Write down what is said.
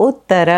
उत्तर